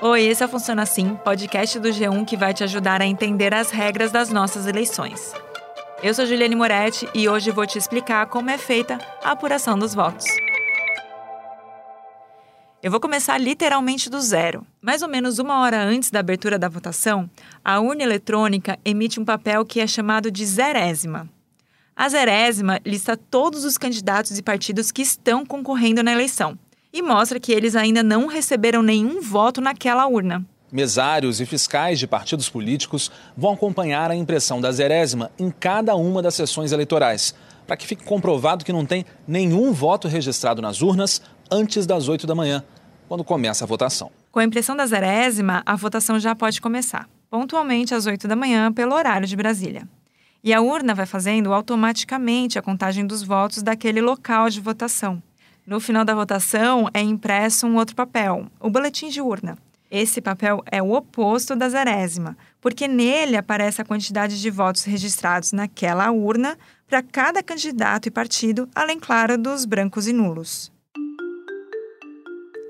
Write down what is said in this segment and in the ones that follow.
Oi, esse é o Funciona Assim, podcast do G1 que vai te ajudar a entender as regras das nossas eleições. Eu sou Juliane Moretti e hoje vou te explicar como é feita a apuração dos votos. Eu vou começar literalmente do zero. Mais ou menos uma hora antes da abertura da votação, a urna eletrônica emite um papel que é chamado de zerésima. A zerésima lista todos os candidatos e partidos que estão concorrendo na eleição e mostra que eles ainda não receberam nenhum voto naquela urna. Mesários e fiscais de partidos políticos vão acompanhar a impressão da zerésima em cada uma das sessões eleitorais, para que fique comprovado que não tem nenhum voto registrado nas urnas antes das 8 da manhã, quando começa a votação. Com a impressão da zerésima, a votação já pode começar, pontualmente às 8 da manhã, pelo horário de Brasília. E a urna vai fazendo automaticamente a contagem dos votos daquele local de votação. No final da votação é impresso um outro papel, o boletim de urna. Esse papel é o oposto da zerésima, porque nele aparece a quantidade de votos registrados naquela urna para cada candidato e partido, além, claro, dos brancos e nulos.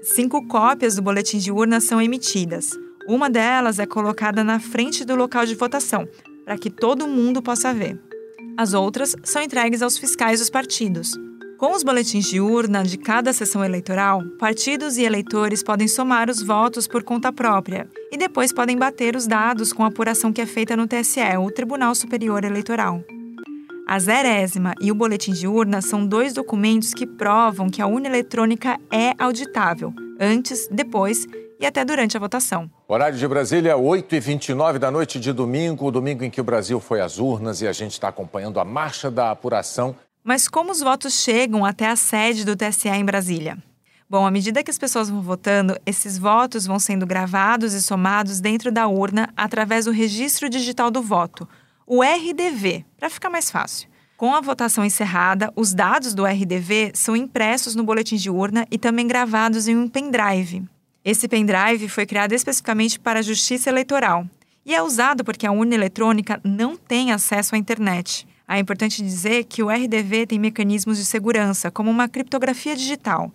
Cinco cópias do boletim de urna são emitidas. Uma delas é colocada na frente do local de votação, para que todo mundo possa ver. As outras são entregues aos fiscais dos partidos. Com os boletins de urna de cada sessão eleitoral, partidos e eleitores podem somar os votos por conta própria e depois podem bater os dados com a apuração que é feita no TSE, o Tribunal Superior Eleitoral. A zerésima e o boletim de urna são dois documentos que provam que a urna eletrônica é auditável, antes, depois e até durante a votação. Horário de Brasília, 8h29 da noite de domingo, o domingo em que o Brasil foi às urnas e a gente está acompanhando a marcha da apuração mas como os votos chegam até a sede do TSE em Brasília? Bom, à medida que as pessoas vão votando, esses votos vão sendo gravados e somados dentro da urna através do Registro Digital do Voto, o RDV, para ficar mais fácil. Com a votação encerrada, os dados do RDV são impressos no boletim de urna e também gravados em um pendrive. Esse pendrive foi criado especificamente para a Justiça Eleitoral e é usado porque a urna eletrônica não tem acesso à internet. É importante dizer que o RDV tem mecanismos de segurança, como uma criptografia digital.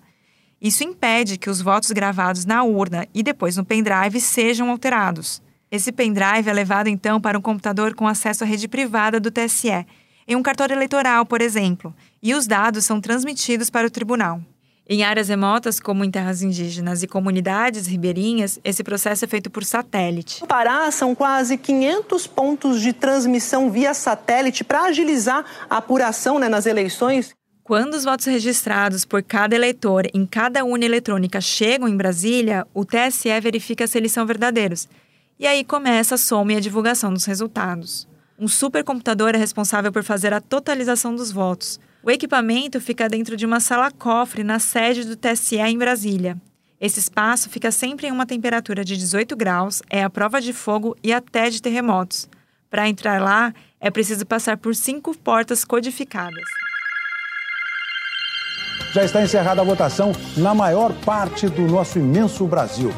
Isso impede que os votos gravados na urna e depois no pendrive sejam alterados. Esse pendrive é levado então para um computador com acesso à rede privada do TSE, em um cartório eleitoral, por exemplo, e os dados são transmitidos para o tribunal. Em áreas remotas, como em terras indígenas e comunidades ribeirinhas, esse processo é feito por satélite. No Pará, são quase 500 pontos de transmissão via satélite para agilizar a apuração né, nas eleições. Quando os votos registrados por cada eleitor em cada urna eletrônica chegam em Brasília, o TSE verifica se eles são verdadeiros. E aí começa a soma e a divulgação dos resultados. Um supercomputador é responsável por fazer a totalização dos votos. O equipamento fica dentro de uma sala-cofre na sede do TSE em Brasília. Esse espaço fica sempre em uma temperatura de 18 graus, é a prova de fogo e até de terremotos. Para entrar lá, é preciso passar por cinco portas codificadas. Já está encerrada a votação na maior parte do nosso imenso Brasil.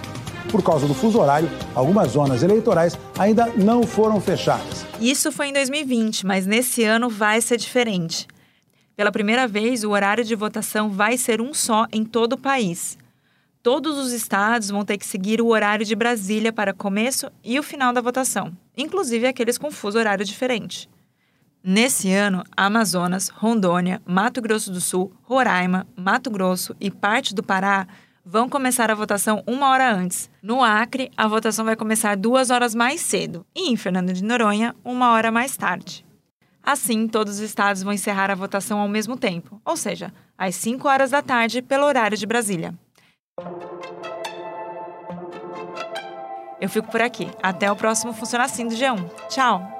Por causa do fuso horário, algumas zonas eleitorais ainda não foram fechadas. Isso foi em 2020, mas nesse ano vai ser diferente. Pela primeira vez, o horário de votação vai ser um só em todo o país. Todos os estados vão ter que seguir o horário de Brasília para começo e o final da votação, inclusive aqueles com fuso horário diferente. Nesse ano, Amazonas, Rondônia, Mato Grosso do Sul, Roraima, Mato Grosso e parte do Pará vão começar a votação uma hora antes. No Acre, a votação vai começar duas horas mais cedo e em Fernando de Noronha, uma hora mais tarde. Assim, todos os estados vão encerrar a votação ao mesmo tempo, ou seja, às 5 horas da tarde, pelo horário de Brasília. Eu fico por aqui. Até o próximo Funciona Assim do G1. Tchau!